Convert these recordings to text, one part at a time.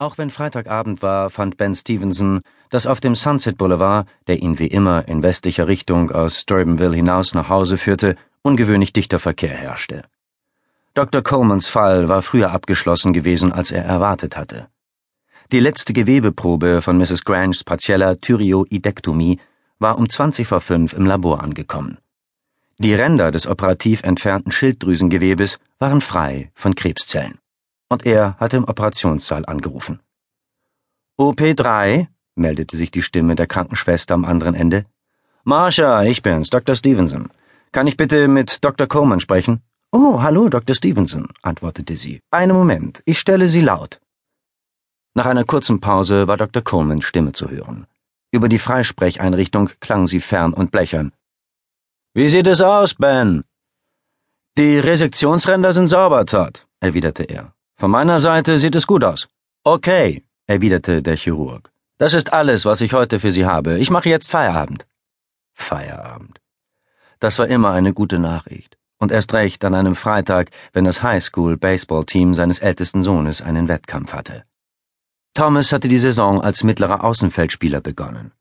Auch wenn Freitagabend war, fand Ben Stevenson, dass auf dem Sunset Boulevard, der ihn wie immer in westlicher Richtung aus Steubenville hinaus nach Hause führte, ungewöhnlich dichter Verkehr herrschte. Dr. Colemans Fall war früher abgeschlossen gewesen, als er erwartet hatte. Die letzte Gewebeprobe von Mrs. Granges partieller Thyreoidektomie war um 20 vor 5 im Labor angekommen. Die Ränder des operativ entfernten Schilddrüsengewebes waren frei von Krebszellen und er hatte im Operationssaal angerufen. OP3, meldete sich die Stimme der Krankenschwester am anderen Ende. Marsha, ich bin's, Dr. Stevenson. Kann ich bitte mit Dr. Coleman sprechen? Oh, hallo, Dr. Stevenson, antwortete sie. Einen Moment, ich stelle Sie laut. Nach einer kurzen Pause war Dr. Colemans Stimme zu hören. Über die Freisprecheinrichtung klang sie fern und blechern. Wie sieht es aus, Ben? Die Resektionsränder sind sauber, Todd, erwiderte er. Von meiner Seite sieht es gut aus. Okay, erwiderte der Chirurg. Das ist alles, was ich heute für Sie habe. Ich mache jetzt Feierabend. Feierabend. Das war immer eine gute Nachricht. Und erst recht an einem Freitag, wenn das Highschool-Baseball-Team seines ältesten Sohnes einen Wettkampf hatte. Thomas hatte die Saison als mittlerer Außenfeldspieler begonnen.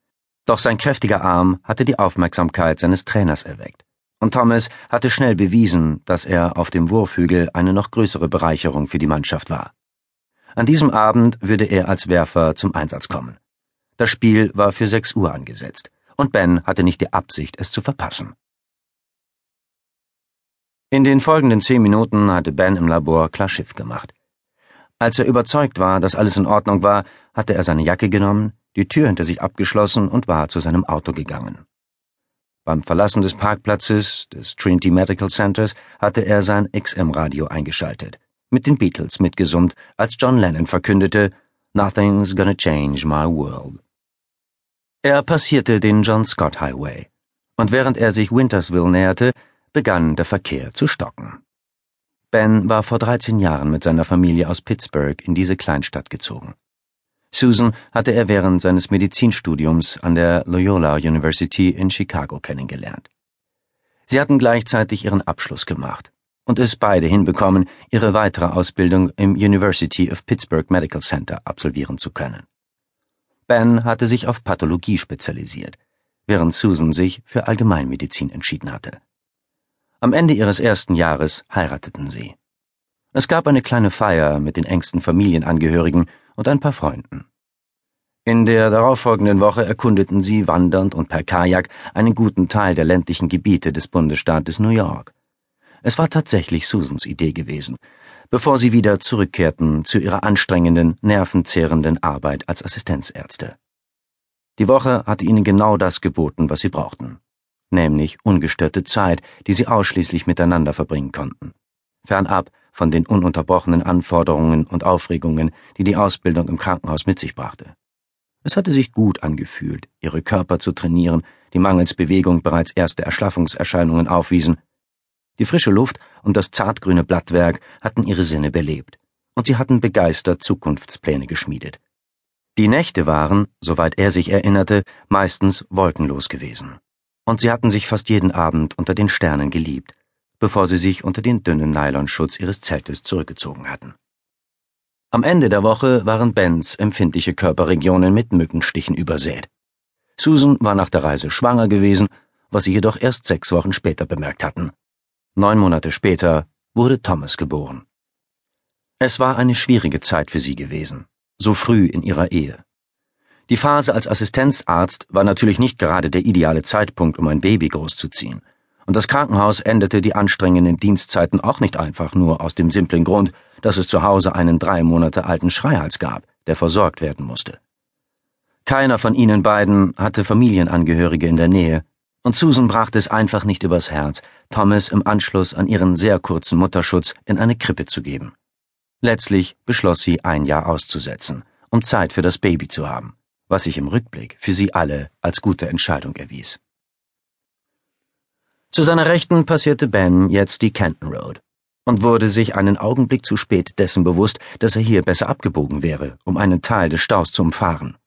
Doch sein kräftiger Arm hatte die Aufmerksamkeit seines Trainers erweckt und Thomas hatte schnell bewiesen, dass er auf dem Wurfhügel eine noch größere Bereicherung für die Mannschaft war. An diesem Abend würde er als Werfer zum Einsatz kommen. Das Spiel war für sechs Uhr angesetzt, und Ben hatte nicht die Absicht, es zu verpassen. In den folgenden zehn Minuten hatte Ben im Labor klar Schiff gemacht. Als er überzeugt war, dass alles in Ordnung war, hatte er seine Jacke genommen, die Tür hinter sich abgeschlossen und war zu seinem Auto gegangen. Beim Verlassen des Parkplatzes des Trinity Medical Centers hatte er sein XM-Radio eingeschaltet, mit den Beatles mitgesummt, als John Lennon verkündete Nothing's gonna change my world. Er passierte den John Scott Highway, und während er sich Wintersville näherte, begann der Verkehr zu stocken. Ben war vor 13 Jahren mit seiner Familie aus Pittsburgh in diese Kleinstadt gezogen. Susan hatte er während seines Medizinstudiums an der Loyola University in Chicago kennengelernt. Sie hatten gleichzeitig ihren Abschluss gemacht und es beide hinbekommen, ihre weitere Ausbildung im University of Pittsburgh Medical Center absolvieren zu können. Ben hatte sich auf Pathologie spezialisiert, während Susan sich für Allgemeinmedizin entschieden hatte. Am Ende ihres ersten Jahres heirateten sie. Es gab eine kleine Feier mit den engsten Familienangehörigen und ein paar Freunden. In der darauffolgenden Woche erkundeten sie wandernd und per Kajak einen guten Teil der ländlichen Gebiete des Bundesstaates New York. Es war tatsächlich Susans Idee gewesen, bevor sie wieder zurückkehrten zu ihrer anstrengenden, nervenzehrenden Arbeit als Assistenzärzte. Die Woche hatte ihnen genau das geboten, was sie brauchten, nämlich ungestörte Zeit, die sie ausschließlich miteinander verbringen konnten, fernab von den ununterbrochenen Anforderungen und Aufregungen, die die Ausbildung im Krankenhaus mit sich brachte. Es hatte sich gut angefühlt, ihre Körper zu trainieren, die mangels Bewegung bereits erste Erschlaffungserscheinungen aufwiesen. Die frische Luft und das zartgrüne Blattwerk hatten ihre Sinne belebt, und sie hatten begeistert Zukunftspläne geschmiedet. Die Nächte waren, soweit er sich erinnerte, meistens wolkenlos gewesen, und sie hatten sich fast jeden Abend unter den Sternen geliebt, bevor sie sich unter den dünnen Nylonschutz ihres Zeltes zurückgezogen hatten. Am Ende der Woche waren Bens empfindliche Körperregionen mit Mückenstichen übersät. Susan war nach der Reise schwanger gewesen, was sie jedoch erst sechs Wochen später bemerkt hatten. Neun Monate später wurde Thomas geboren. Es war eine schwierige Zeit für sie gewesen, so früh in ihrer Ehe. Die Phase als Assistenzarzt war natürlich nicht gerade der ideale Zeitpunkt, um ein Baby großzuziehen und das Krankenhaus endete die anstrengenden Dienstzeiten auch nicht einfach nur aus dem simplen Grund, dass es zu Hause einen drei Monate alten Schreihals gab, der versorgt werden musste. Keiner von ihnen beiden hatte Familienangehörige in der Nähe, und Susan brachte es einfach nicht übers Herz, Thomas im Anschluss an ihren sehr kurzen Mutterschutz in eine Krippe zu geben. Letztlich beschloss sie, ein Jahr auszusetzen, um Zeit für das Baby zu haben, was sich im Rückblick für sie alle als gute Entscheidung erwies. Zu seiner Rechten passierte Ben jetzt die Canton Road und wurde sich einen Augenblick zu spät dessen bewusst, dass er hier besser abgebogen wäre, um einen Teil des Staus zu umfahren.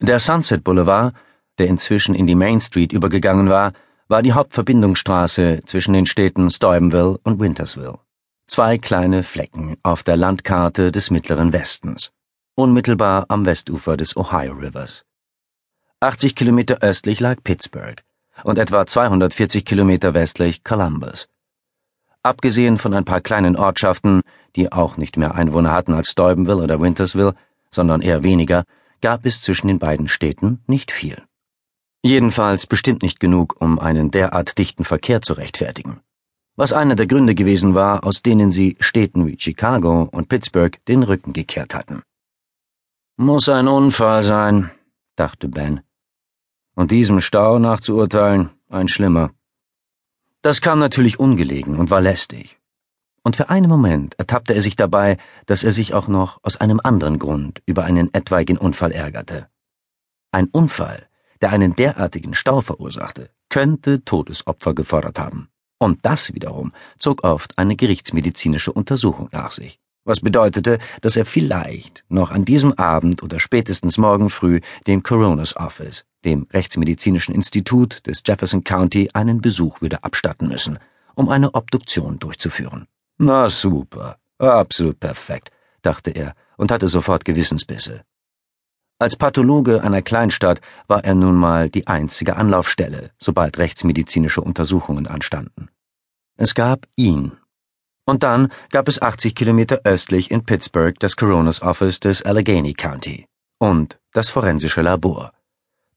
Der Sunset Boulevard, der inzwischen in die Main Street übergegangen war, war die Hauptverbindungsstraße zwischen den Städten Steubenville und Wintersville. Zwei kleine Flecken auf der Landkarte des Mittleren Westens. unmittelbar am Westufer des Ohio Rivers. 80 Kilometer östlich lag Pittsburgh und etwa 240 Kilometer westlich Columbus. Abgesehen von ein paar kleinen Ortschaften, die auch nicht mehr Einwohner hatten als Steubenville oder Wintersville, sondern eher weniger, gab es zwischen den beiden Städten nicht viel. Jedenfalls bestimmt nicht genug, um einen derart dichten Verkehr zu rechtfertigen. Was einer der Gründe gewesen war, aus denen sie Städten wie Chicago und Pittsburgh den Rücken gekehrt hatten. Muss ein Unfall sein, dachte Ben. Und diesem Stau nachzuurteilen, ein schlimmer. Das kam natürlich ungelegen und war lästig. Und für einen Moment ertappte er sich dabei, dass er sich auch noch aus einem anderen Grund über einen etwaigen Unfall ärgerte. Ein Unfall, der einen derartigen Stau verursachte, könnte Todesopfer gefordert haben. Und das wiederum zog oft eine gerichtsmedizinische Untersuchung nach sich, was bedeutete, dass er vielleicht noch an diesem Abend oder spätestens morgen früh dem Coroner's Office, dem Rechtsmedizinischen Institut des Jefferson County, einen Besuch würde abstatten müssen, um eine Obduktion durchzuführen. Na super, absolut perfekt, dachte er und hatte sofort Gewissensbisse. Als Pathologe einer Kleinstadt war er nun mal die einzige Anlaufstelle, sobald rechtsmedizinische Untersuchungen anstanden. Es gab ihn. Und dann gab es 80 Kilometer östlich in Pittsburgh das Coroner's Office des Allegheny County und das forensische Labor.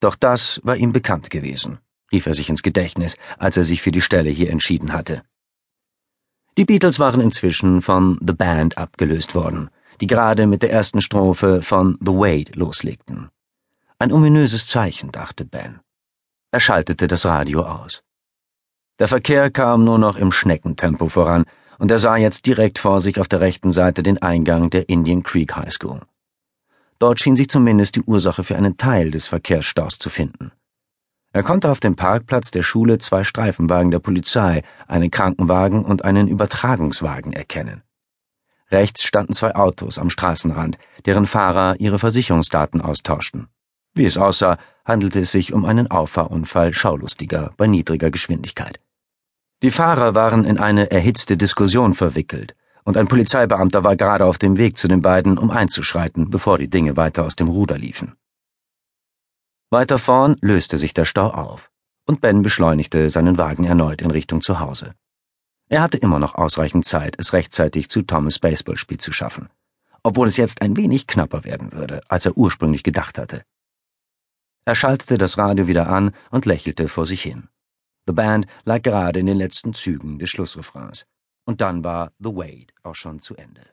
Doch das war ihm bekannt gewesen, rief er sich ins Gedächtnis, als er sich für die Stelle hier entschieden hatte. Die Beatles waren inzwischen von The Band abgelöst worden, die gerade mit der ersten Strophe von The Wade loslegten. Ein ominöses Zeichen, dachte Ben. Er schaltete das Radio aus. Der Verkehr kam nur noch im Schneckentempo voran, und er sah jetzt direkt vor sich auf der rechten Seite den Eingang der Indian Creek High School. Dort schien sich zumindest die Ursache für einen Teil des Verkehrsstaus zu finden. Er konnte auf dem Parkplatz der Schule zwei Streifenwagen der Polizei, einen Krankenwagen und einen Übertragungswagen erkennen. Rechts standen zwei Autos am Straßenrand, deren Fahrer ihre Versicherungsdaten austauschten. Wie es aussah, handelte es sich um einen Auffahrunfall Schaulustiger bei niedriger Geschwindigkeit. Die Fahrer waren in eine erhitzte Diskussion verwickelt, und ein Polizeibeamter war gerade auf dem Weg zu den beiden, um einzuschreiten, bevor die Dinge weiter aus dem Ruder liefen. Weiter vorn löste sich der Stau auf, und Ben beschleunigte seinen Wagen erneut in Richtung zu Hause. Er hatte immer noch ausreichend Zeit, es rechtzeitig zu Thomas Baseballspiel zu schaffen, obwohl es jetzt ein wenig knapper werden würde, als er ursprünglich gedacht hatte. Er schaltete das Radio wieder an und lächelte vor sich hin. The Band lag gerade in den letzten Zügen des Schlussrefrains, und dann war The Wade auch schon zu Ende.